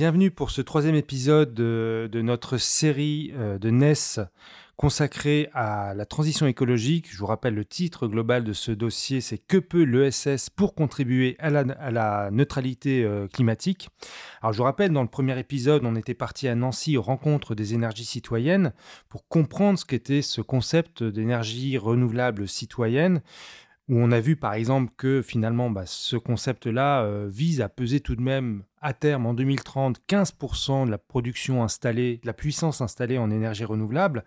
Bienvenue pour ce troisième épisode de, notre série euh, de NES consacrée à la transition écologique. Je vous rappelle le titre global de ce dossier, c'est Que peut l'ESS pour contribuer à la, neutralité euh, climatique? Alors je vous rappelle, dans le premier épisode, on était parti à Nancy aux rencontres des énergies citoyennes pour comprendre ce qu'était ce concept d'énergie renouvelable citoyenne où on a vu par exemple que finalement bah, ce concept-là euh, vise à peser tout de même à terme en 2030 15% de la production installée, de la puissance installée en énergie renouvelable.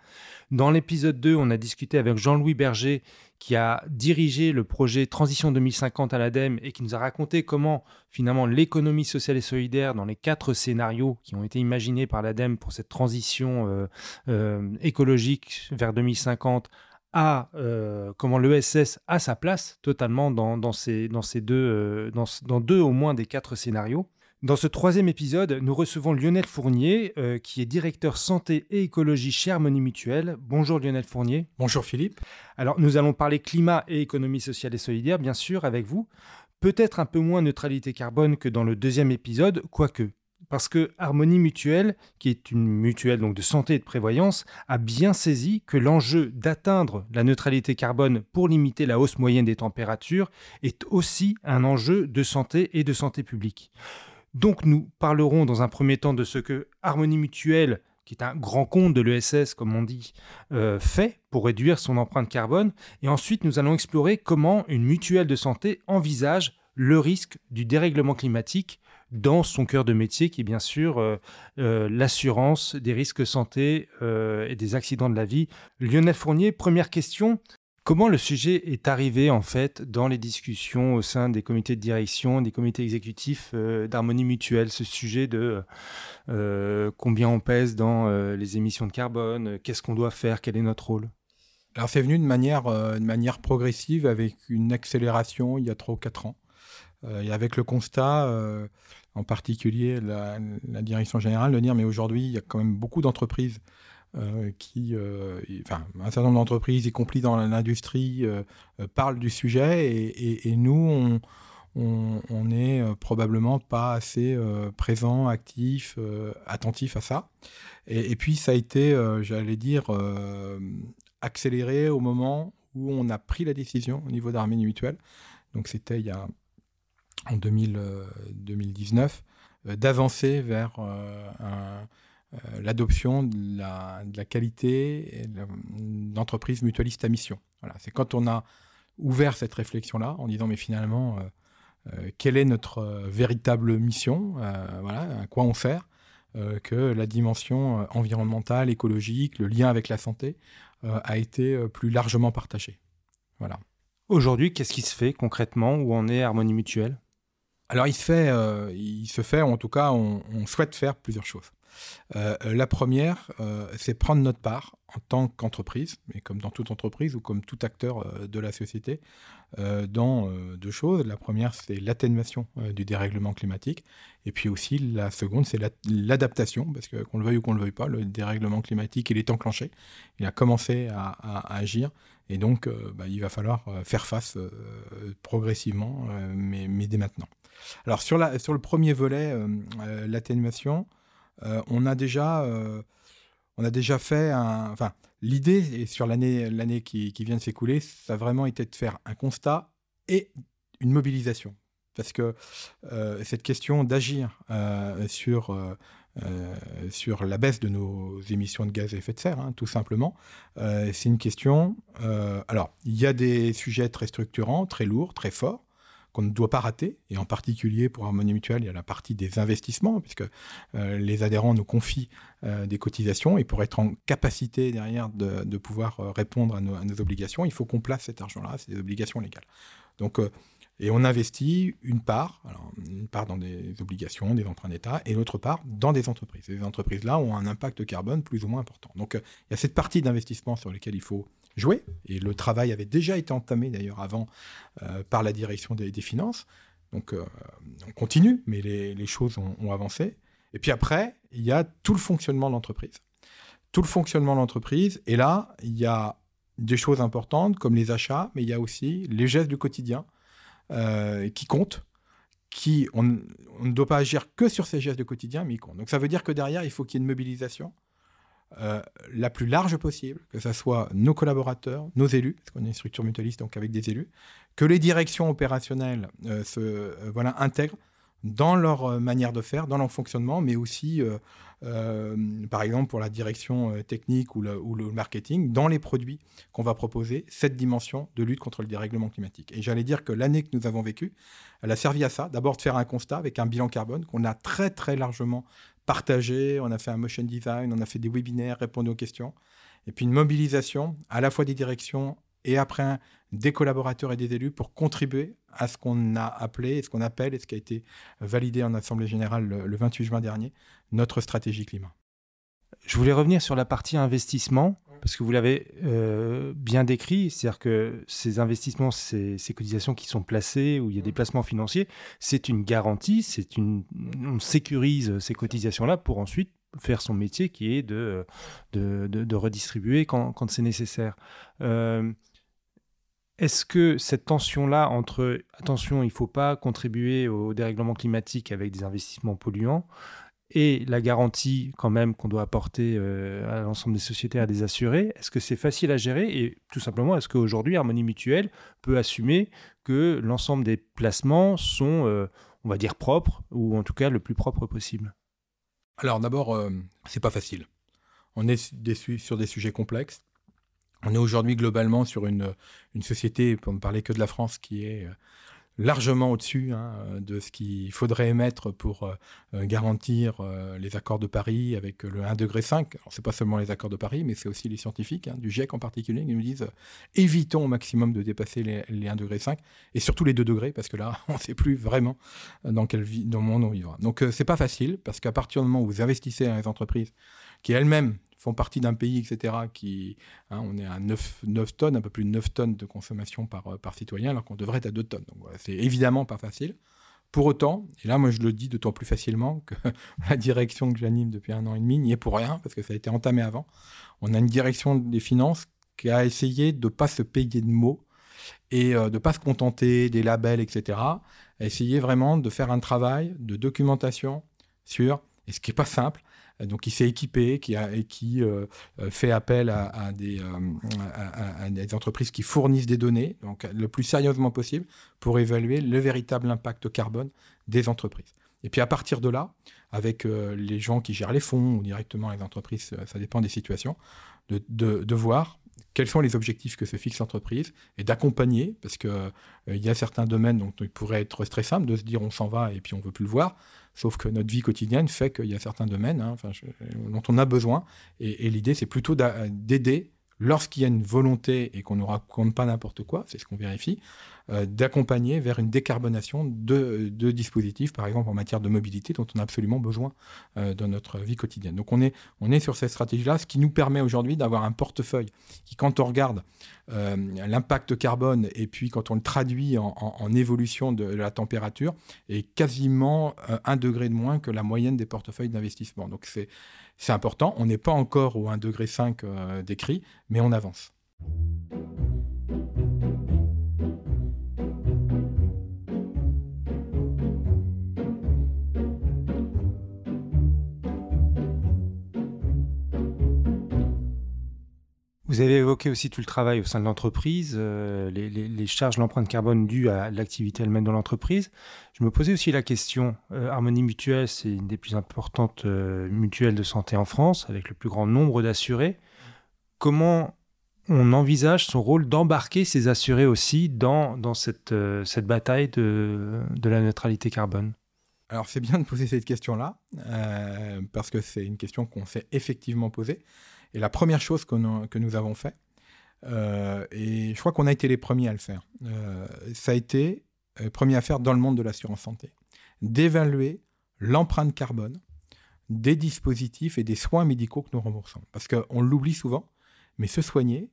Dans l'épisode 2, on a discuté avec Jean-Louis Berger qui a dirigé le projet Transition 2050 à l'ADEME et qui nous a raconté comment finalement l'économie sociale et solidaire dans les quatre scénarios qui ont été imaginés par l'ADEME pour cette transition euh, euh, écologique vers 2050 a euh, comment l'ESS a sa place totalement dans ces deux, euh, dans, deux au moins des quatre scénarios. Dans ce troisième épisode, nous recevons Lionel Fournier, euh, qui est directeur santé et écologie chez Harmonie Mutuelle. Bonjour Lionel Fournier. Bonjour Philippe. Alors nous allons parler climat et économie sociale et solidaire, bien sûr, avec vous. Peut-être un peu moins neutralité carbone que dans le deuxième épisode, quoique parce que Harmonie Mutuelle, qui est une mutuelle donc de santé et de prévoyance, a bien saisi que l'enjeu d'atteindre la neutralité carbone pour limiter la hausse moyenne des températures est aussi un enjeu de santé et de santé publique. Donc nous parlerons dans un premier temps de ce que Harmonie Mutuelle, qui est un grand compte de l'ESS, comme on dit, euh, fait pour réduire son empreinte carbone. Et ensuite, nous allons explorer comment une mutuelle de santé envisage le risque du dérèglement climatique dans son cœur de métier, qui est bien sûr euh, euh, l'assurance des risques santé et des accidents de la vie. Lionel Fournier, première question. Comment le sujet est arrivé en fait dans les discussions au sein des comités de direction, des comités exécutifs d'harmonie mutuelle, ce sujet de combien on pèse dans les émissions de carbone, qu'est-ce qu'on doit faire, quel est notre rôle? Alors c'est venu de manière, de manière progressive avec une accélération il y a 3 ou 4 ans. et avec le constat en particulier la, direction générale, de dire mais aujourd'hui, il y a quand même beaucoup d'entreprises euh, qui, euh, enfin, un certain nombre d'entreprises, y compris dans l'industrie, euh, parlent du sujet et, nous, on, on, est probablement pas assez présent, actif, attentif à ça. Et, puis, ça a été, j'allais dire, accéléré au moment où on a pris la décision au niveau d'Arménie Mutuelle. Donc, c'était il y a en 2019 euh, euh, d'avancer vers euh, l'adoption de la, qualité d'entreprise mutualiste à mission. Voilà, c'est quand on a ouvert cette réflexion-là en disant mais finalement quelle est notre véritable mission, voilà, à quoi on sert, que la dimension environnementale, écologique, le lien avec la santé a été plus largement partagée. Voilà. Aujourd'hui, qu'est-ce qui se fait concrètement Où en est Harmonie Mutuelle? Alors il se fait, euh, il se fait, en tout cas, on, souhaite faire plusieurs choses. Euh, la première, euh, c'est prendre notre part en tant qu'entreprise, mais comme dans toute entreprise ou comme tout acteur de la société, dans deux choses. La première, c'est l'atténuation du dérèglement climatique, et puis aussi la seconde, c'est l'adaptation, parce que qu'on le veuille ou qu'on le veuille pas, le dérèglement climatique, il est enclenché, il a commencé à, agir, et donc bah, il va falloir faire face progressivement, mais, dès maintenant. Alors sur, le premier volet, euh, euh, l'atténuation, euh, on a déjà on a déjà fait un. Enfin, l'idée, et sur l'année, l'année qui, vient de s'écouler, ça a vraiment été de faire un constat et une mobilisation. Parce que cette question d'agir sur, sur la baisse de nos émissions de gaz à effet de serre, hein, tout simplement, c'est une question. alors, il y a des sujets très structurants, très lourds, très forts qu'on ne doit pas rater, et en particulier pour Harmonie Mutuelle, il y a la partie des investissements, puisque euh, les adhérents nous confient euh, des cotisations, et pour être en capacité derrière de, pouvoir euh, répondre à nos, obligations, il faut qu'on place cet argent-là, c'est des obligations légales. Donc Et on investit une part, une part dans des obligations, des emprunts d'État, et l'autre part dans des entreprises. Ces entreprises-là ont un impact carbone plus ou moins important. Donc il y a cette partie d'investissement sur laquelle il faut jouer, et le travail avait déjà été entamé d'ailleurs avant euh, par la direction des, finances. Donc euh, on continue, mais les, choses ont, avancé. Et puis après, il y a tout le fonctionnement de l'entreprise. Tout le fonctionnement de l'entreprise, et là, il y a des choses importantes comme les achats, mais il y a aussi les gestes du quotidien euh, qui comptent. Qui, on, ne doit pas agir que sur ces gestes du quotidien, mais ils comptent. Donc ça veut dire que derrière, il faut qu'il y ait une mobilisation euh, la plus large possible, que ce soit nos collaborateurs, nos élus, parce qu'on est une structure mutualiste, donc avec des élus, que les directions opérationnelles euh, se voilà, intègrent dans leur manière de faire, dans leur fonctionnement, mais aussi euh, par exemple pour la direction euh, technique ou le, marketing, dans les produits qu'on va proposer, cette dimension de lutte contre le dérèglement climatique. Et j'allais dire que l'année que nous avons vécue, elle a servi à ça, d'abord de faire un constat avec un bilan carbone qu'on a très très largement partagé, on a fait un motion design, on a fait des webinaires, répondu aux questions, et puis une mobilisation à la fois des directions et après des collaborateurs et des élus pour contribuer à ce qu'on a appelé, ce qu'on appelle et ce qui a été validé en Assemblée générale le 28 juin dernier, notre stratégie climat. Je voulais revenir sur la partie investissement, parce que vous l'avez euh, bien décrit, c'est-à-dire que ces investissements, ces, cotisations qui sont placées, où il y a des placements financiers, c'est une garantie, c'est une, on sécurise ces cotisations-là pour ensuite faire son métier qui est de, de, redistribuer quand, c'est nécessaire. Euh, est-ce que cette tension-là entre, attention, il ne faut pas contribuer au dérèglement climatique avec des investissements polluants, et la garantie quand même qu'on doit apporter euh, à l'ensemble des sociétaires et des assurés, est-ce que c'est facile à gérer Et tout simplement, est-ce qu'aujourd'hui, Harmonie Mutuelle peut assumer que l'ensemble des placements sont, euh, on va dire, propres, ou en tout cas le plus propre possible? Alors d'abord, euh, c'est pas facile. On est sur des sujets complexes. On est aujourd'hui globalement sur une, une société, pour ne parler que de la France, qui est largement au-dessus hein, de ce qu'il faudrait émettre pour euh, euh, garantir euh, les accords de Paris avec le 1,5 degré. Alors, c'est pas seulement les accords de Paris, mais c'est aussi les scientifiques, hein, du GIEC en particulier, qui nous disent évitons au maximum de dépasser les, les 1,5 degré et surtout les 2 degrés, parce que là, on ne sait plus vraiment dans quel dans le monde on vivra. Donc, c'est pas facile, parce qu'à partir du moment où vous investissez dans les entreprises qui elles-mêmes font partie d'un pays, etc., qui, hein, on est à 9, 9, tonnes, un peu plus de 9 tonnes de consommation par, euh, par citoyen, alors qu'on devrait être à 2 tonnes. C'est évidemment pas facile. Pour autant, et là, moi, je le dis d'autant plus facilement que la direction que j'anime depuis un an et demi n'y est pour rien, parce que ça a été entamé avant. On a une direction des finances qui a essayé de ne pas se payer de mots et euh, de ne pas se contenter des labels, etc. A essayé vraiment de faire un travail de documentation sur, et ce qui n'est pas simple, donc il s'est équipé, qui, et qui euh, euh, fait appel à, des, des, entreprises qui fournissent des données, donc le plus sérieusement possible, pour évaluer le véritable impact carbone des entreprises. Et puis à partir de là, avec les gens qui gèrent les fonds ou directement les entreprises, ça dépend des situations, de, de, voir quels sont les objectifs que se fixe l'entreprise et d'accompagner, parce qu'il il y a certains domaines dont il pourrait être très simple de se dire on s'en va et puis on ne veut plus le voir. Sauf que notre vie quotidienne fait qu'il y a certains domaines hein, dont on a besoin. Et, l'idée, c'est plutôt d'aider lorsqu'il y a une volonté et qu'on ne raconte pas n'importe quoi, c'est ce qu'on vérifie, euh, d'accompagner vers une décarbonation de, dispositifs, par exemple en matière de mobilité, dont on a absolument besoin euh, dans notre vie quotidienne. Donc on est, sur cette stratégie-là, ce qui nous permet aujourd'hui d'avoir un portefeuille qui, quand on regarde euh, l'impact carbone et puis quand on le traduit en, évolution de, la température, est quasiment un degré de moins que la moyenne des portefeuilles d'investissement. Donc c'est c'est important. On n'est pas encore au 1,5 degré décrit, mais on avance. Vous avez évoqué aussi tout le travail au sein de l'entreprise, euh, les, charges, l'empreinte carbone due à l'activité elle-même dans l'entreprise. Je me posais aussi la question, euh, Harmonie Mutuelle, c'est une des plus importantes euh, mutuelles de santé en France, avec le plus grand nombre d'assurés. Comment on envisage son rôle d'embarquer ces assurés aussi dans, cette bataille de, de la neutralité carbone? Alors c'est bien de poser cette question-là, parce que c'est une question qu'on s'est effectivement posée. Et la première chose que nous, avons fait, euh, et je crois qu'on a été les premiers à le faire, euh, ça a été premier à faire dans le monde de l'assurance santé, d'évaluer l'empreinte carbone des dispositifs et des soins médicaux que nous remboursons. Parce qu'on l'oublie souvent, mais se soigner,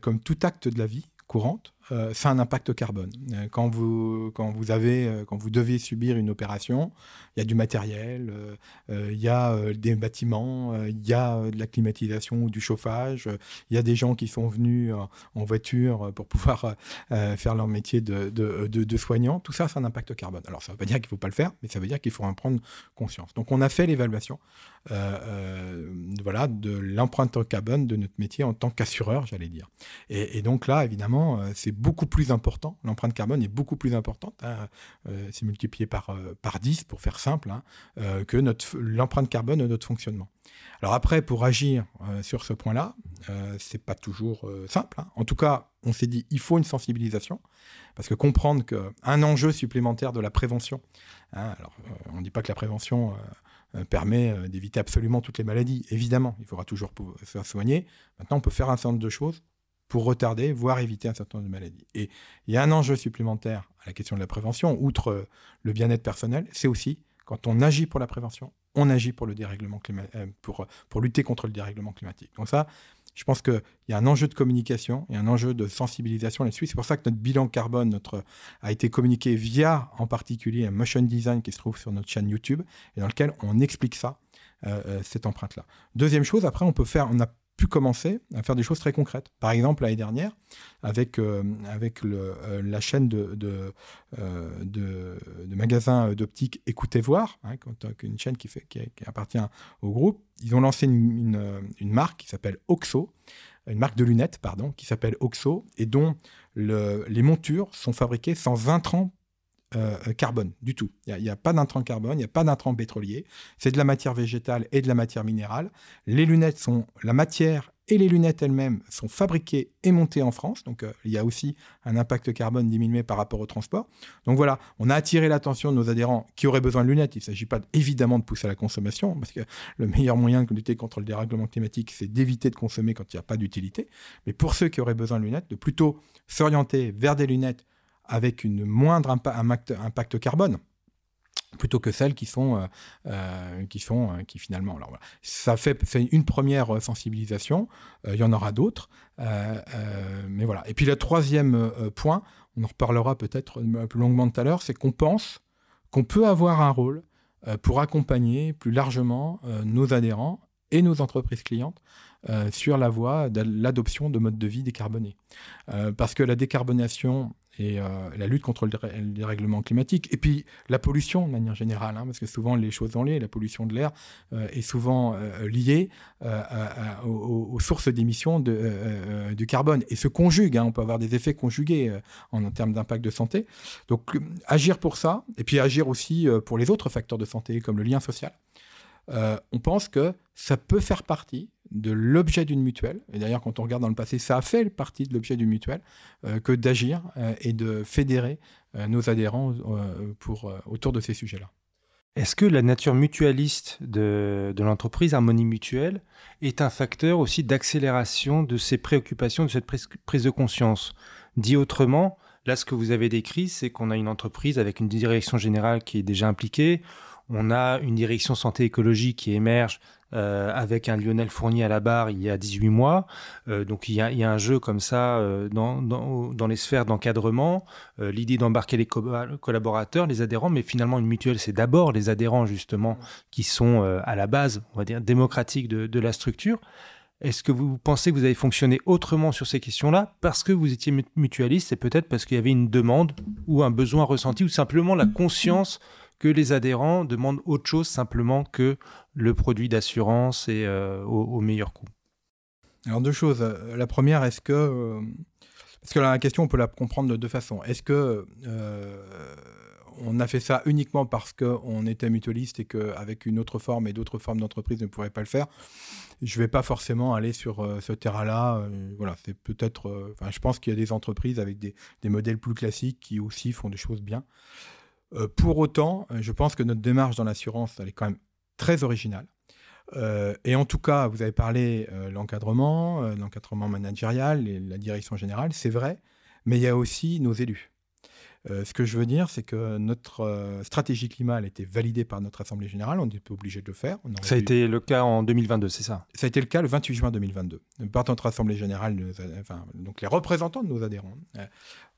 comme tout acte de la vie courante, euh, ça a un impact carbone. Euh, quand vous, quand vous avez, euh, quand vous devez subir une opération, il y a du matériel, il y a des bâtiments, il y a de la climatisation ou du chauffage, il y a des gens qui sont venus en voiture pour pouvoir faire leur métier de, de, de, soignant. Tout ça, ça a un impact carbone. Alors, ça ne veut pas dire qu'il ne faut pas le faire, mais ça veut dire qu'il faut en prendre conscience. Donc, on a fait l'évaluation voilà, de l'empreinte carbone de notre métier en tant qu'assureur, j'allais dire. Et, donc là, évidemment, c'est beaucoup plus important, l'empreinte carbone est beaucoup plus importante, hein, euh, c'est multiplié par, euh, par 10 pour faire simple, hein, euh, que l'empreinte carbone de notre fonctionnement. Alors après, pour agir sur ce point-là, c'est pas toujours simple. Hein. En tout cas, on s'est dit, il faut une sensibilisation, parce que comprendre qu'un enjeu supplémentaire de la prévention, alors on ne dit pas que la prévention permet d'éviter absolument toutes les maladies. Évidemment, il faudra toujours se soigner. Maintenant, on peut faire un certain nombre de choses pour retarder, voire éviter un certain nombre de maladies. Et il y a un enjeu supplémentaire à la question de la prévention, outre euh, le bien-être personnel, c'est aussi quand on agit pour la prévention, on agit pour le dérèglement climatique, euh, pour, pour lutter contre le dérèglement climatique. Donc ça, je pense qu'il y a un enjeu de communication et un enjeu de sensibilisation là-dessus. C'est pour ça que notre bilan carbone a été communiqué via, en particulier, un motion design qui se trouve sur notre chaîne YouTube et dans lequel on explique ça, euh, cette empreinte-là. Deuxième chose, après, on peut faire, on a commencer à faire des choses très concrètes. Par exemple, l'année dernière, avec, euh, avec euh, la chaîne de, de, euh, magasins d'optique Écoutez Voir, hein, une chaîne qui, fait, qui, appartient au groupe, ils ont lancé une, marque qui s'appelle Oxo, une marque de lunettes, pardon, qui s'appelle Oxo, et dont le, les montures sont fabriquées sans intrants euh, carbone du tout. Il n'y a, pas d'intrant carbone, il n'y a pas d'intrant pétrolier. C'est de la matière végétale et de la matière minérale. Les lunettes sont la matière et les lunettes elles-mêmes sont fabriquées et montées en France. Donc euh, il y a aussi un impact carbone diminué par rapport au transport. Donc voilà, on a attiré l'attention de nos adhérents qui auraient besoin de lunettes. Il ne s'agit pas évidemment de pousser à la consommation, parce que le meilleur moyen de lutter contre le dérèglement climatique, c'est d'éviter de consommer quand il n'y a pas d'utilité. Mais pour ceux qui auraient besoin de lunettes, de plutôt s'orienter vers des lunettes avec une moindre impact, carbone plutôt que celles qui sont euh, euh, qui sont euh, qui finalement alors ça fait c'est une première sensibilisation. Il y en aura d'autres mais voilà. Et puis le troisième point on en reparlera peut-être plus longuement tout à l'heure c'est qu'on pense qu'on peut avoir un rôle pour accompagner plus largement nos adhérents et nos entreprises clientes sur la voie de l'adoption de modes de vie décarbonés. parce que la décarbonation et euh, la lutte contre le dérèglement climatique, et puis la pollution de manière générale, hein, parce que souvent les choses sont liées, la pollution de l'air euh, est souvent euh, liée aux, sources d'émissions de, du carbone, et se conjugue, hein, on peut avoir des effets conjugués en, termes d'impact de santé. Donc agir pour ça, et puis agir aussi pour les autres facteurs de santé, comme le lien social. on pense que ça peut faire partie de l'objet d'une mutuelle, et d'ailleurs quand on regarde dans le passé, ça a fait partie de l'objet d'une mutuelle, euh, que d'agir euh, et de fédérer euh, nos adhérents pour, autour de ces sujets-là. Est-ce que la nature mutualiste de, de l'entreprise Harmonie Mutuelle est un facteur aussi d'accélération de ces préoccupations, de cette prise de conscience? Dit autrement, là ce que vous avez décrit, c'est qu'on a une entreprise avec une direction générale qui est déjà impliquée, on a une direction santé écologique qui émerge euh, avec un Lionel Fournier à la barre il y a 18 mois. Euh, donc il y, a, un jeu comme ça euh, dans, les sphères d'encadrement, l'idée d'embarquer les collaborateurs, les adhérents, mais finalement une mutuelle, c'est d'abord les adhérents justement qui sont à la base, on va dire, démocratique de, la structure. Est-ce que vous pensez que vous avez fonctionné autrement sur ces questions-là? Parce que vous étiez mutualiste et peut-être parce qu'il y avait une demande ou un besoin ressenti ou simplement la conscience que les adhérents demandent autre chose simplement que le produit d'assurance et euh, au, meilleur coût Alors deux choses. La première, est-ce que... Euh, parce que la question, on peut la comprendre de deux façons. Est-ce que euh, on a fait ça uniquement parce qu'on était mutualiste et qu'avec une autre forme et d'autres formes d'entreprise ne pourrait pas le faire? Je ne vais pas forcément aller sur ce terrain-là. voilà, c'est peut-être... je pense qu'il y a des entreprises avec des, des modèles plus classiques qui aussi font des choses bien. Euh, pour autant, euh, je pense que notre démarche dans l'assurance, elle est quand même très originale. Euh, et en tout cas, vous avez parlé de l'encadrement, l'encadrement managérial et la direction générale, c'est vrai, mais il y a aussi nos élus. Euh, ce que je veux dire, c'est que notre euh, stratégie climat a été validée par notre Assemblée générale. On n'était pas obligé de le faire. ça a été le cas en 2022, c'est ça? Ça a été le cas le 28 juin 2022. Par notre Assemblée générale, enfin, donc les représentants de nos adhérents. Euh,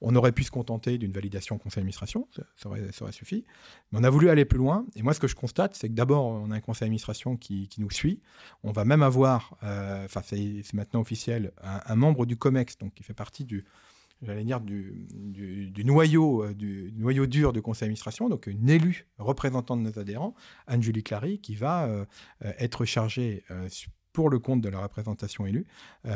on aurait pu se contenter d'une validation au conseil d'administration, ça, aurait, suffi. Mais on a voulu aller plus loin. Et moi, ce que je constate, c'est que d'abord, on a un conseil d'administration qui, nous suit. On va même avoir, enfin, c'est maintenant officiel, un, un, membre du COMEX, donc qui fait partie du, j'allais dire, du, noyau, euh, du, noyau dur du conseil d'administration, donc une élue représentante de nos adhérents, Anne-Julie Clary, qui va euh, euh, être chargée pour le compte de la représentation élue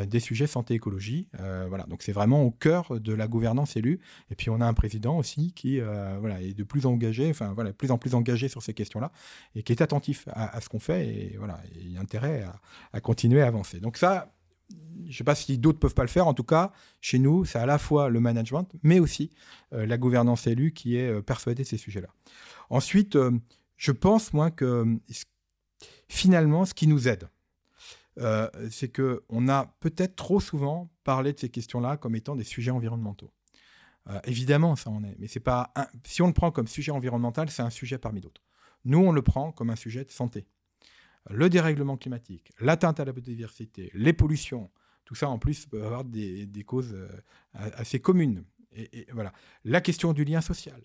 des sujets santé-écologie. voilà, donc c'est vraiment au cœur de la gouvernance élue. Et puis on a un président aussi qui voilà, est de plus engagé, enfin voilà, plus en plus engagé sur ces questions-là et qui est attentif à, ce qu'on fait et voilà, il a intérêt à, à continuer à avancer. Donc ça, ne sais pas si d'autres peuvent pas le faire. En tout cas, chez nous, c'est à la fois le management, mais aussi euh, la gouvernance élue qui est euh, persuadée de ces sujets-là. Ensuite, euh, je pense, moi, que finalement, ce qui nous aide, c'est qu'on a peut-être trop souvent parlé de ces questions-là comme étant des sujets environnementaux. évidemment, ça en est, mais c'est pas si on le prend comme sujet environnemental, c'est un sujet parmi d'autres. Nous, on le prend comme un sujet de santé le dérèglement climatique, l'atteinte à la biodiversité, les pollutions, tout ça en plus peut avoir des, causes euh, assez communes. Et, voilà. La question du lien social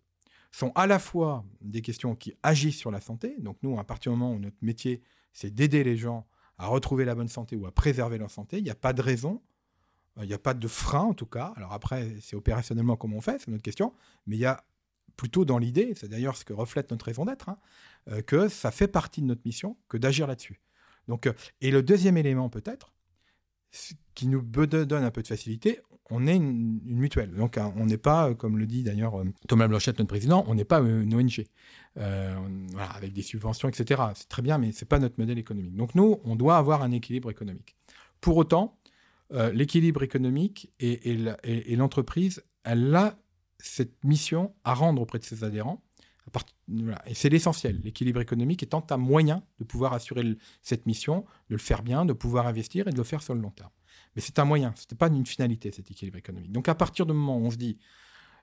sont à la fois des questions qui agissent sur la santé. Donc nous, à partir du moment où notre métier, c'est d'aider les gens à retrouver la bonne santé ou à préserver leur santé, il n'y a pas de raison, il n'y a pas de frein en tout cas. Alors après, c'est opérationnellement comment on fait, c'est notre question, mais il y a plutôt dans l'idée, c'est d'ailleurs ce que reflète notre raison d'être, hein, euh, que ça fait partie de notre mission que d'agir là-dessus. Donc, euh, et le deuxième élément peut-être, qui nous donne un peu de facilité, on est une, mutuelle. Donc hein, on n'est pas, euh, comme le dit d'ailleurs Thomas Blanchette, notre président, on n'est pas une ONG, avec des subventions, etc. C'est très bien, mais ce n'est pas notre modèle économique. Donc nous, on doit avoir un équilibre économique. Pour autant, l'équilibre économique et, l'entreprise, elle a cette mission à rendre auprès de ses adhérents. Et c'est l'essentiel. L'équilibre économique étant un moyen de pouvoir assurer cette mission, de le faire bien, de pouvoir investir et de le faire sur le long terme. Mais c'est un moyen, ce n'est pas une finalité, cet équilibre économique. Donc à partir du moment où on se dit,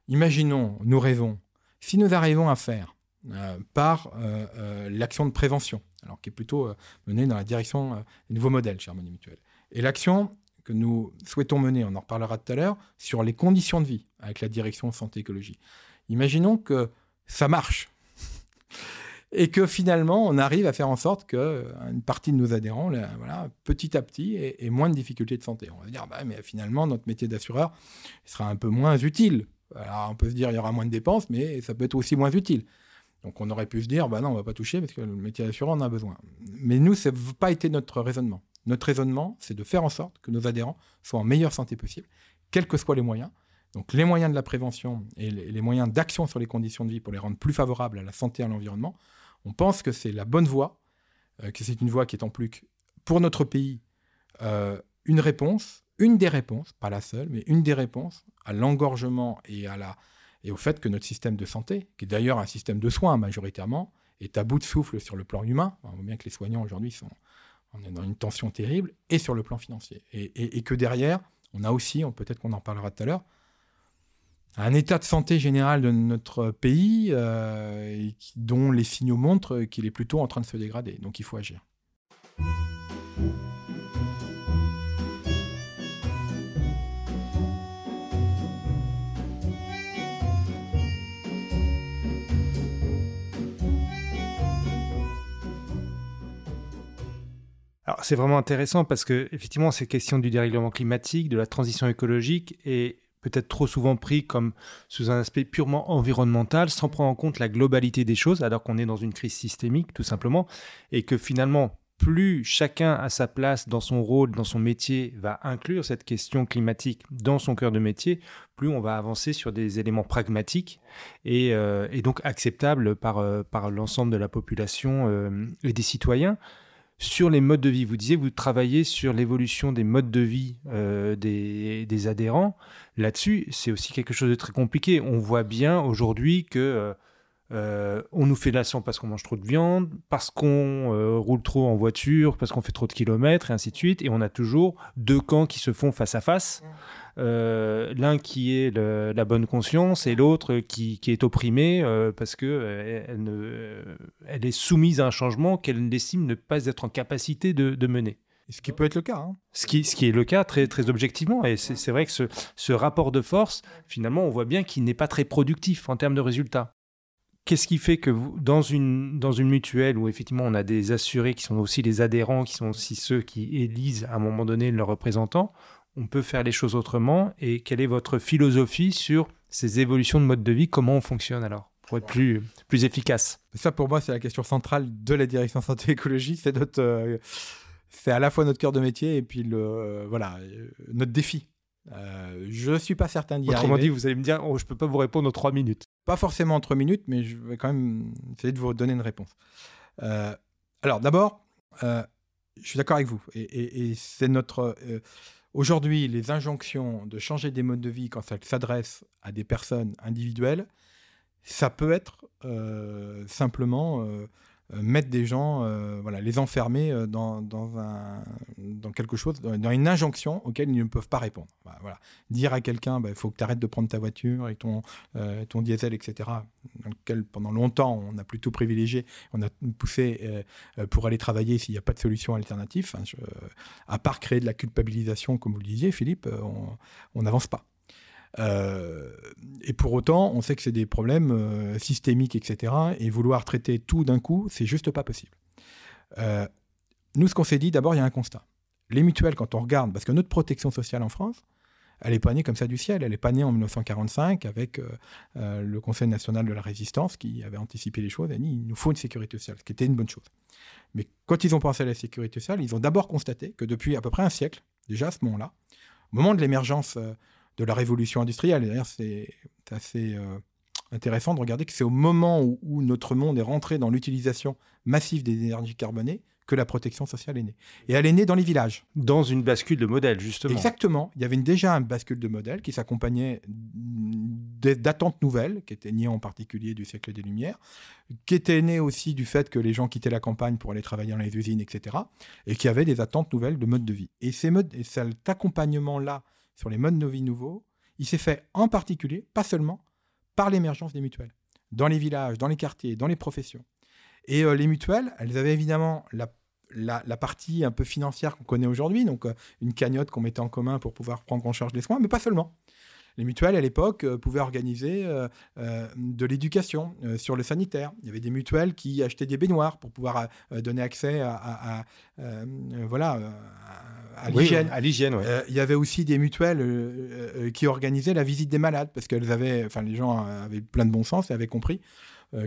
imaginons, nous rêvons, si nous arrivons à faire euh, par euh, euh, l'action de prévention, alors qui est plutôt menée dans la direction des nouveaux modèles chez Harmonie Mutuelle, et l'action que nous souhaitons mener, on en reparlera tout à l'heure, sur les conditions de vie avec la direction santé-écologie. Imaginons que ça marche et que finalement on arrive à faire en sorte qu'une euh, partie de nos adhérents, voilà, petit à petit, ait, moins de difficultés de santé. On va dire, bah, mais finalement notre métier d'assureur sera un peu moins utile. Alors on peut se dire, il y aura moins de dépenses, mais ça peut être aussi moins utile. Donc on aurait pu se dire, bah non, on va pas toucher parce que le métier d'assureur en a besoin. Mais nous, ça n'a pas été notre raisonnement. Notre raisonnement, c'est de faire en sorte que nos adhérents soient en meilleure santé possible, quels que soient les moyens. Donc les moyens de la prévention et les moyens d'action sur les conditions de vie pour les rendre plus favorables à la santé et à l'environnement, on pense que c'est la bonne voie, euh, que c'est une voie qui est en plus pour notre pays euh, une réponse, une des réponses, pas la seule, mais une des réponses à l'engorgement et, au fait que notre système de santé, qui est d'ailleurs un système de soins majoritairement, est à bout de souffle sur le plan humain. On voit bien que les soignants aujourd'hui sont, on est dans une tension terrible, et sur le plan financier. Et, que derrière, on a aussi, peut-être qu'on en parlera tout à l'heure, un état de santé général de notre pays euh, dont les signaux montrent qu'il est plutôt en train de se dégrader. Donc il faut agir. c'est vraiment intéressant parce que effectivement ces questions du dérèglement climatique, de la transition écologique est peut-être trop souvent pris comme sous un aspect purement environnemental, sans prendre en compte la globalité des choses, alors qu'on est dans une crise systémique tout simplement, et que finalement plus chacun à sa place dans son rôle, dans son métier, va inclure cette question climatique dans son cœur de métier, plus on va avancer sur des éléments pragmatiques et, euh, donc acceptables par, euh, par l'ensemble de la population euh, et des citoyens sur les modes de vie. Vous disiez, vous travaillez sur l'évolution des modes de vie euh, des, adhérents. Là-dessus, c'est aussi quelque chose de très compliqué. On voit bien aujourd'hui que euh, euh, on nous fait de la sang parce qu'on mange trop de viande, parce qu'on roule trop en voiture, parce qu'on fait trop de kilomètres, et ainsi de suite. Et on a toujours deux camps qui se font face à face. L'un qui est la bonne conscience et l'autre qui, est opprimé parce que elle, elle, est soumise à un changement qu'elle estime ne pas être en capacité de mener. Ce qui peut être le cas. Hein. Ce, qui, ce qui est le cas très, très objectivement. Et c'est vrai que ce, ce, rapport de force, finalement, on voit bien qu'il n'est pas très productif en termes de résultats. Qu'est-ce qui fait que vous, dans, une, dans une mutuelle où effectivement on a des assurés qui sont aussi les adhérents, qui sont aussi ceux qui élisent à un moment donné leurs représentants, on peut faire les choses autrement Et quelle est votre philosophie sur ces évolutions de mode de vie Comment on fonctionne alors pour être plus, plus efficace? Ça, pour moi, c'est la question centrale de la direction santé écologie. C'est notre, euh, c'est à la fois notre cœur de métier et puis le, euh, voilà, euh, notre défi. Euh, je ne suis pas certain d'y arriver. Autrement dit, vous allez me dire, oh, je ne peux pas vous répondre en trois minutes. Pas forcément en trois minutes, mais je vais quand même essayer de vous donner une réponse. alors, d'abord, je suis d'accord avec vous. Et, c'est notre. Aujourd'hui, les injonctions de changer des modes de vie quand elles s'adressent à des personnes individuelles, ça peut être simplement euh, mettre des gens, euh, voilà, les enfermer euh, dans, dans, un, dans quelque chose, dans une injonction auquel ils ne peuvent pas répondre. Voilà. Dire à quelqu'un, il bah, faut que tu arrêtes de prendre ta voiture et ton, ton diesel, etc., dans lequel pendant longtemps on a plutôt privilégié, on a poussé pour aller travailler s'il n'y a pas de solution alternative. à part créer de la culpabilisation, comme vous le disiez, Philippe, on n'avance pas. Euh, et pour autant, on sait que c'est des problèmes euh, systémiques, etc. Et vouloir traiter tout d'un coup, c'est juste pas possible. Euh, nous, ce qu'on s'est dit, d'abord, il y a un constat. Les mutuelles, quand on regarde, parce que notre protection sociale en France, elle n'est pas née comme ça du ciel. Elle n'est pas née en 1945 avec le Conseil national de la résistance qui avait anticipé les choses et dit il nous faut une sécurité sociale, ce qui était une bonne chose. Mais quand ils ont pensé à la sécurité sociale, ils ont d'abord constaté que depuis à peu près un siècle, déjà à ce moment-là, au moment de l'émergence de la révolution industrielle. D'ailleurs, c'est assez euh, intéressant de regarder que c'est au moment où, notre monde est rentré dans l'utilisation massive des énergies carbonées que la protection sociale est née. Et elle est née dans les villages. Dans une bascule de modèle, justement. Exactement. Il y avait déjà un bascule de modèle qui s'accompagnait d'attentes nouvelles, qui étaient nées en particulier du siècle des Lumières, qui étaient nées aussi du fait que les gens quittaient la campagne pour aller travailler dans les usines, etc., et qui avaient des attentes nouvelles de mode de vie. Et, ces modes, et cet accompagnement-là sur les modes de vie nouveaux, il s'est fait en particulier, pas seulement, par l'émergence des mutuelles, dans les villages, dans les quartiers, dans les professions. Et euh, les mutuelles, elles avaient évidemment la, partie un peu financière qu'on connaît aujourd'hui, donc euh, une cagnotte qu'on mettait en commun pour pouvoir prendre en charge les soins, mais pas seulement. Les mutuelles, à l'époque, euh, pouvaient organiser de l'éducation sur le sanitaire. Il y avait des mutuelles qui achetaient des baignoires pour pouvoir donner accès à, voilà, à l'hygiène. à l'hygiène, euh, Il y avait aussi des mutuelles euh, euh, qui organisaient la visite des malades parce qu'elles avaient, enfin, les gens avaient plein de bon sens et avaient compris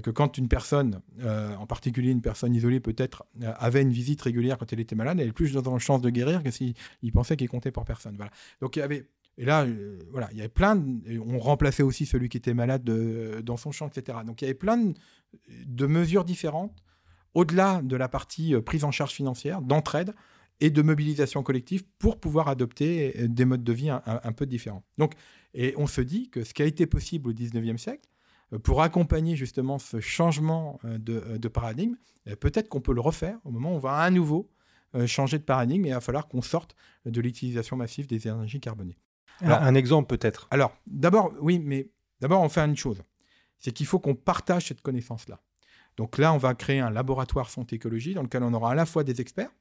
que quand une personne, en particulier une personne isolée peut-être, avait une visite régulière quand elle était malade, elle avait plus de chances de guérir que s'il pensait qu'il comptait pour personne. Voilà. Donc il y avait et là, voilà, il y avait plein. De, on remplaçait aussi celui qui était malade dans son champ, etc. Donc il y avait plein de, de mesures différentes, au-delà de la partie prise en charge financière, d'entraide, et de mobilisation collective pour pouvoir adopter euh, des modes de vie un, peu différents. Donc, et on se dit que ce qui a été possible au 19e siècle, euh, pour accompagner justement ce changement euh, de, paradigme, peut-être qu'on peut le refaire au moment où on va à nouveau changer de paradigme et il va falloir qu'on sorte de l'utilisation massive des énergies carbonées. Alors, un exemple peut-être. Alors, d'abord, oui, mais d'abord, on fait une chose. C'est qu'il faut qu'on partage cette connaissance-là. Donc là, on va créer un laboratoire santé écologie dans lequel on aura à la fois des experts,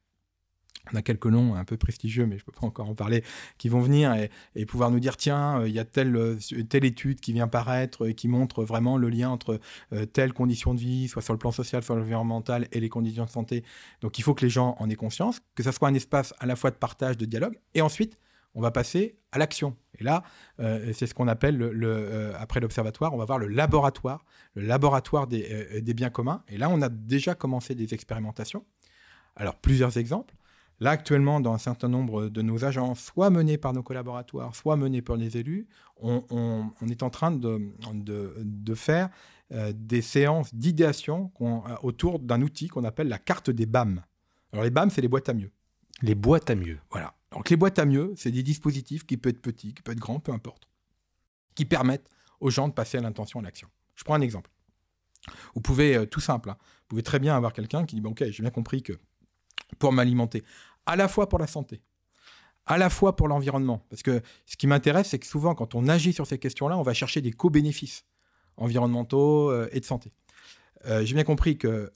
on a quelques noms un peu prestigieux, mais je ne peux pas encore en parler, qui vont venir et, pouvoir nous dire tiens, euh, il y a telle, euh, telle étude qui vient paraître et qui montre vraiment le lien entre euh, telle condition de vie, soit sur le plan social, soit environnemental, et les conditions de santé. Donc il faut que les gens en aient conscience, que ça soit un espace à la fois de partage, de dialogue, et ensuite on va passer à l'action. Et là, c'est ce qu'on appelle, le, après l'observatoire, on va voir le laboratoire, le laboratoire des, des biens communs. Et là, on a déjà commencé des expérimentations. Alors, plusieurs exemples. Là, actuellement, dans un certain nombre de nos agences, soit menées par nos collaborateurs, soit menées par les élus, on, est en train de, de, faire euh, des séances d'idéation euh, autour d'un outil qu'on appelle la carte des BAM. Alors les BAM, c'est les boîtes à mieux. Les boîtes à mieux. Voilà. Donc les boîtes à mieux, c'est des dispositifs qui peuvent être petits, qui peuvent être grands, peu importe, qui permettent aux gens de passer à l'intention à l'action. Je prends un exemple. Vous pouvez, euh, tout simple, hein, vous pouvez très bien avoir quelqu'un qui dit, bon, ok, j'ai bien compris que pour m'alimenter, à la fois pour la santé, à la fois pour l'environnement. Parce que ce qui m'intéresse, c'est que souvent, quand on agit sur ces questions-là, on va chercher des co-bénéfices environnementaux euh, et de santé. Euh, j'ai bien compris que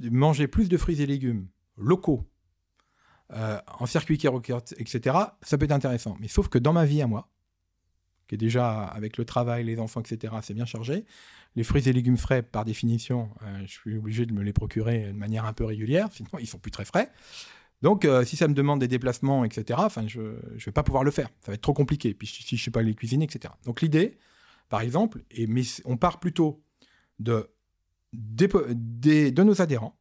manger plus de fruits et légumes locaux, euh, en circuit roquette, etc., ça peut être intéressant. Mais sauf que dans ma vie à moi, qui est déjà avec le travail, les enfants, etc., c'est bien chargé, les fruits et légumes frais, par définition, je suis obligé de me les procurer de manière un peu régulière, sinon ils sont plus très frais. Donc, si ça me demande des déplacements, etc., je ne vais pas pouvoir le faire. Ça va être trop compliqué. Puis si je ne sais pas les cuisiner, etc. Donc, l'idée, par exemple, et, mais on part plutôt de nos adhérents,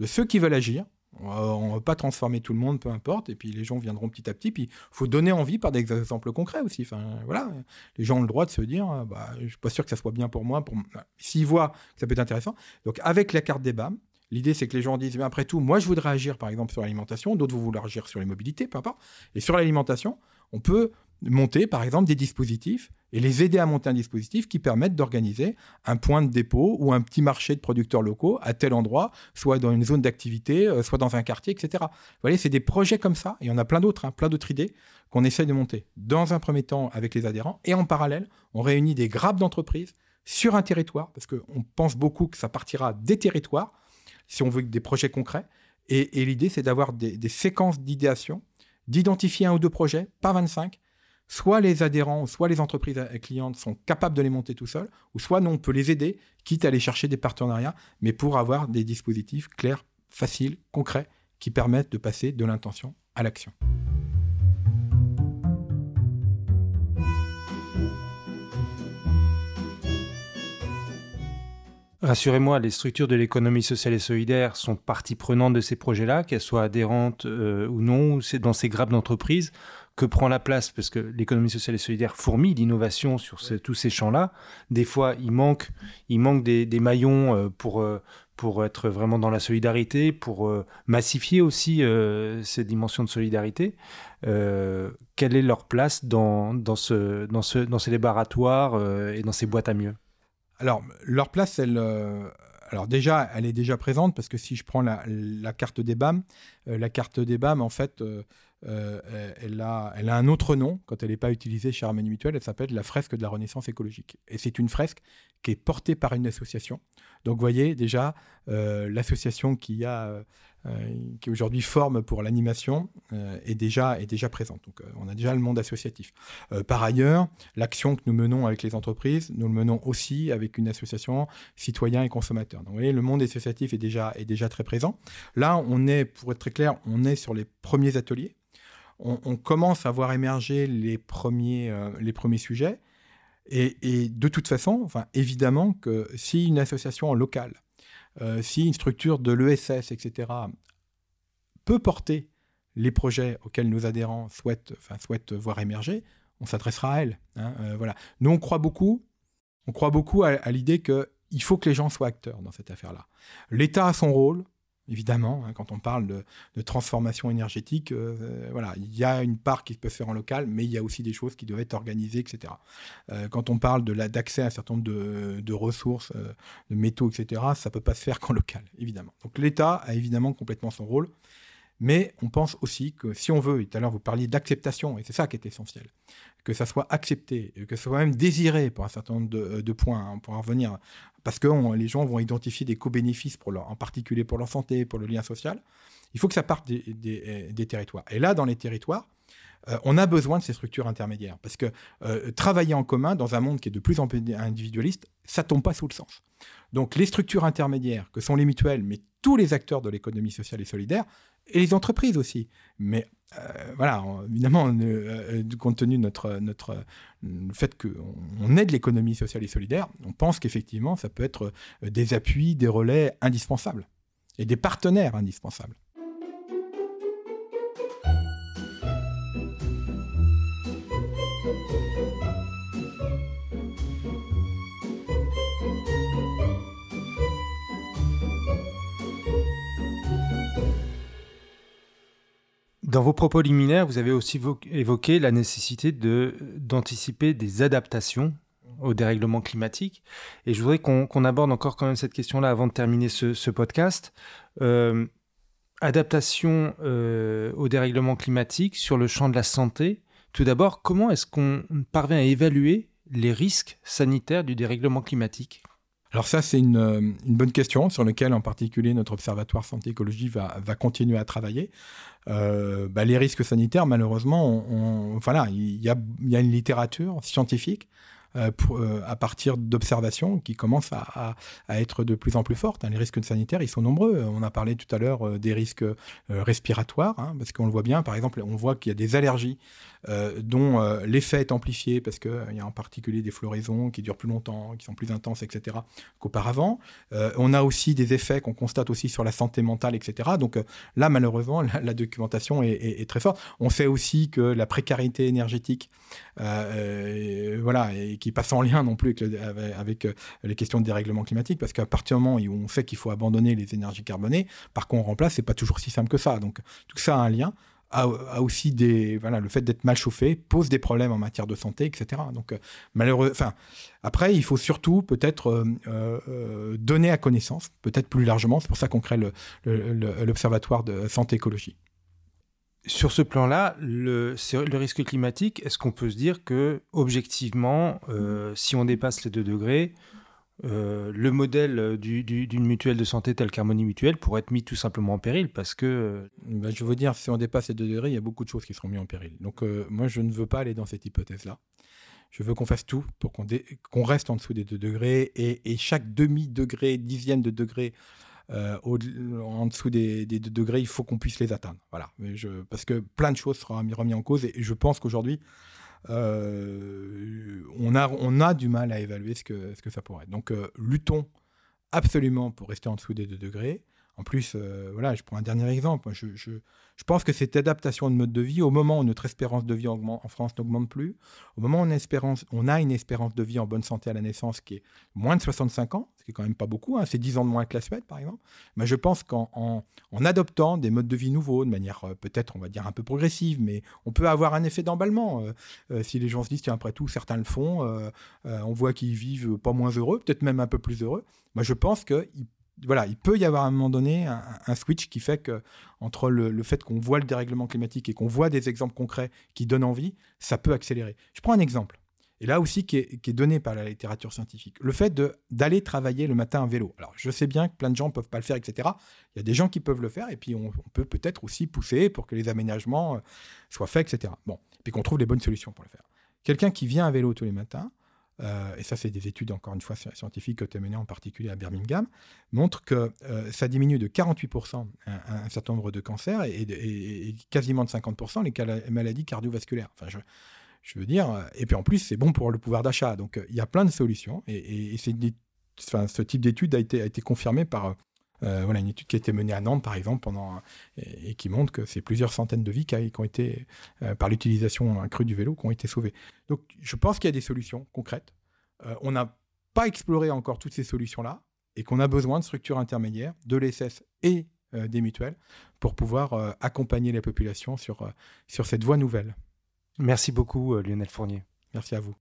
de ceux qui veulent agir. On ne va pas transformer tout le monde, peu importe, et puis les gens viendront petit à petit. Puis il faut donner envie par des exemples concrets aussi. Enfin, voilà, les gens ont le droit de se dire, ah, bah, je ne suis pas sûr que ça soit bien pour moi. Pour... S'ils voient que ça peut être intéressant. Donc avec la carte des BAM, L'idée, c'est que les gens disent, mais après tout, moi, je voudrais agir, par exemple, sur l'alimentation, d'autres vont vouloir agir sur les mobilités, peu importe. Et sur l'alimentation, on peut monter, par exemple, des dispositifs et les aider à monter un dispositif qui permette d'organiser un point de dépôt ou un petit marché de producteurs locaux à tel endroit, soit dans une zone d'activité, euh, soit dans un quartier, etc. Vous voyez, c'est des projets comme ça, et en a plein d'autres, hein, plein d'autres idées qu'on essaye de monter. Dans un premier temps avec les adhérents, et en parallèle, on réunit des grappes d'entreprises sur un territoire, parce qu'on pense beaucoup que ça partira des territoires, si on veut des projets concrets. Et, l'idée, c'est d'avoir des, des séquences d'idéation, d'identifier un ou deux projets, pas 25, soit les adhérents, soit les entreprises clientes sont capables de les monter tout seuls, ou soit nous, on peut les aider, quitte à aller chercher des partenariats, mais pour avoir des dispositifs clairs, faciles, concrets, qui permettent de passer de l'intention à l'action. Rassurez-moi, les structures de l'économie sociale et solidaire sont partie prenante de ces projets-là, qu'elles soient adhérentes euh, ou non, dans ces grappes d'entreprise que prend la place, parce que l'économie sociale et solidaire fourmille d'innovation sur tous ces champs-là. Des fois, il manque, il manque des, maillons euh, pour, euh, pour être vraiment dans la solidarité, pour massifier aussi ces dimensions de solidarité. quelle est leur place dans, dans, ce, dans, ce, dans ces laboratoires et dans ces boîtes à mieux? Alors, leur place, elle, euh, alors déjà, elle est déjà présente parce que si je prends la, carte des BAM, euh, la carte des BAM, en fait, euh, elle, a, elle a un autre nom quand elle n'est pas utilisée chez Harmonie Mutuelle. Elle s'appelle la fresque de la Renaissance écologique. Et c'est une fresque qui est portée par une association. Donc, vous voyez déjà l'association qui a euh, qui aujourd'hui forme pour l'animation euh, est, déjà, est déjà présente. Donc euh, on a déjà le monde associatif. par ailleurs, l'action que nous menons avec les entreprises, nous le menons aussi avec une association citoyens et consommateurs. Donc vous voyez, le monde associatif est déjà, est déjà très présent. Là, on est, pour être très clair, on est sur les premiers ateliers. On, commence à voir émerger les premiers, les premiers sujets. Et, et, de toute façon, enfin, évidemment que si une association locale euh, si une structure de l'ESS, etc., peut porter les projets auxquels nos adhérents souhaitent, enfin, souhaitent voir émerger, on s'adressera à elle. Hein, euh, voilà. Nous, on croit beaucoup, on croit beaucoup à, à l'idée qu'il faut que les gens soient acteurs dans cette affaire-là. L'État a son rôle, évidemment, hein, quand on parle de, transformation énergétique, euh, euh, voilà, il y a une part qui peut se faire en local, mais il y a aussi des choses qui doivent être organisées, etc. Euh, quand on parle d'accès à un certain nombre de, ressources, de métaux, etc., ça ne peut pas se faire qu'en local, évidemment. Donc l'État a évidemment complètement son rôle, mais on pense aussi que si on veut, et tout à l'heure vous parliez d'acceptation, et c'est ça qui est essentiel, que ça soit accepté, que ça soit même désiré pour un certain nombre de, points, hein, pour en revenir parce que les gens vont identifier des co-bénéfices, en particulier pour leur santé, pour le lien social. Il faut que ça parte des, territoires. Et là, dans les territoires, euh, on a besoin de ces structures intermédiaires. Parce que euh, travailler en commun dans un monde qui est de plus en plus individualiste, ça tombe pas sous le sens. Donc les structures intermédiaires, que sont les mutuelles, mais tous les acteurs de l'économie sociale et solidaire, et les entreprises aussi. Mais euh, voilà, évidemment, euh, compte tenu de notre, fait qu'on aide l'économie sociale et solidaire, on pense qu'effectivement, ça peut être euh, des appuis, des relais indispensables et des partenaires indispensables. Dans vos propos liminaires, vous avez aussi évoqué la nécessité d'anticiper des adaptations au dérèglement climatique. Et je voudrais qu'on aborde encore quand même cette question-là avant de terminer ce, podcast. Euh, Adaptation au dérèglement climatique sur le champ de la santé. Tout d'abord, comment est-ce qu'on parvient à évaluer les risques sanitaires du dérèglement climatique? Alors ça, c'est une, bonne question sur laquelle en particulier notre observatoire santé écologie va, continuer à travailler. Bah, les risques sanitaires, malheureusement, voilà, il y a, une littérature scientifique euh, euh, à partir d'observations qui commencent à, être de plus en plus fortes. Hein. Les risques sanitaires, ils sont nombreux. On a parlé tout à l'heure euh, des risques respiratoires, hein, parce qu'on le voit bien, par exemple, on voit qu'il y a des allergies dont l'effet est amplifié, parce qu'il y a en particulier des floraisons qui durent plus longtemps, qui sont plus intenses, etc., qu'auparavant. on a aussi des effets qu'on constate aussi sur la santé mentale, etc. Donc là, malheureusement, la, documentation est, très forte. On sait aussi que la précarité énergétique, voilà, et qui passe en lien non plus avec, euh, les questions de dérèglement climatique, parce qu'à partir du moment où on sait qu'il faut abandonner les énergies carbonées, par contre on remplace, c'est pas toujours si simple que ça. Donc tout ça a un lien. A, aussi des voilà le fait d'être mal chauffé pose des problèmes en matière de santé etc donc euh, malheureux enfin après il faut surtout peut-être euh, donner à connaissance peut-être plus largement. C'est pour ça qu'on crée l'observatoire de santé écologie. Sur ce plan-là, le, risque climatique, est-ce qu'on peut se dire que, objectivement, euh, si on dépasse les 2 degrés, euh, le modèle d'une mutuelle de santé telle qu'Harmonie Mutuelle pourrait être mis tout simplement en péril parce que... Euh, ben, je veux dire, si on dépasse les 2 degrés, il y a beaucoup de choses qui seront mises en péril. Donc moi, je ne veux pas aller dans cette hypothèse-là. Je veux qu'on fasse tout pour qu'on reste en dessous des 2 degrés et, chaque demi-degré, dixième de degré euh, en dessous des, des, degrés, il faut qu'on puisse les atteindre. Voilà. Parce que plein de choses seront remis en cause et, je pense qu'aujourd'hui, euh, on, a, on a du mal à évaluer ce que, ce que ça pourrait être. Donc, euh, luttons absolument pour rester en dessous des 2 degrés. En plus, voilà, je prends un dernier exemple. Je, pense que cette adaptation de mode de vie, au moment où notre espérance de vie en France n'augmente plus, au moment où on a, une espérance de vie en bonne santé à la naissance qui est moins de 65 ans, ce qui est quand même pas beaucoup, hein, c'est 10 ans de moins que la Suède par exemple, mais je pense qu'en en, adoptant des modes de vie nouveaux, de manière euh, peut-être on va dire un peu progressive, mais on peut avoir un effet d'emballement. Euh, euh, si les gens se disent, tiens, après tout, certains le font, on voit qu'ils vivent pas moins heureux, peut-être même un peu plus heureux. Moi, je pense qu'il voilà, il peut y avoir à un moment donné un, switch qui fait que entre le, fait qu'on voit le dérèglement climatique et qu'on voit des exemples concrets qui donnent envie, ça peut accélérer. Je prends un exemple, et là aussi qui est, donné par la littérature scientifique. Le fait d'aller travailler le matin en vélo. Alors je sais bien que plein de gens ne peuvent pas le faire, etc. Il y a des gens qui peuvent le faire, et puis on, peut peut-être aussi pousser pour que les aménagements euh, soient faits, etc. Bon, puis qu'on trouve les bonnes solutions pour le faire. Quelqu'un qui vient à vélo tous les matins, euh, et ça c'est des études encore une fois scientifiques que tu as menées en particulier à Birmingham, montrent que euh, ça diminue de 48% un, certain nombre de cancers et, quasiment de 50% les maladies cardiovasculaires. Enfin, je, veux dire, euh, et puis en plus c'est bon pour le pouvoir d'achat. Donc il y a plein de solutions et, ce type d'étude a été, été confirmé par voilà, une étude qui a été menée à Nantes, par exemple, pendant, et, qui montre que c'est plusieurs centaines de vies qui, ont été, euh, par l'utilisation accrue du vélo, qui ont été sauvées. Donc, je pense qu'il y a des solutions concrètes. Euh, on n'a pas exploré encore toutes ces solutions-là, et qu'on a besoin de structures intermédiaires, de l'ESS et des mutuelles, pour pouvoir accompagner les populations sur, sur cette voie nouvelle. Merci beaucoup, Lionel Fournier. Merci à vous.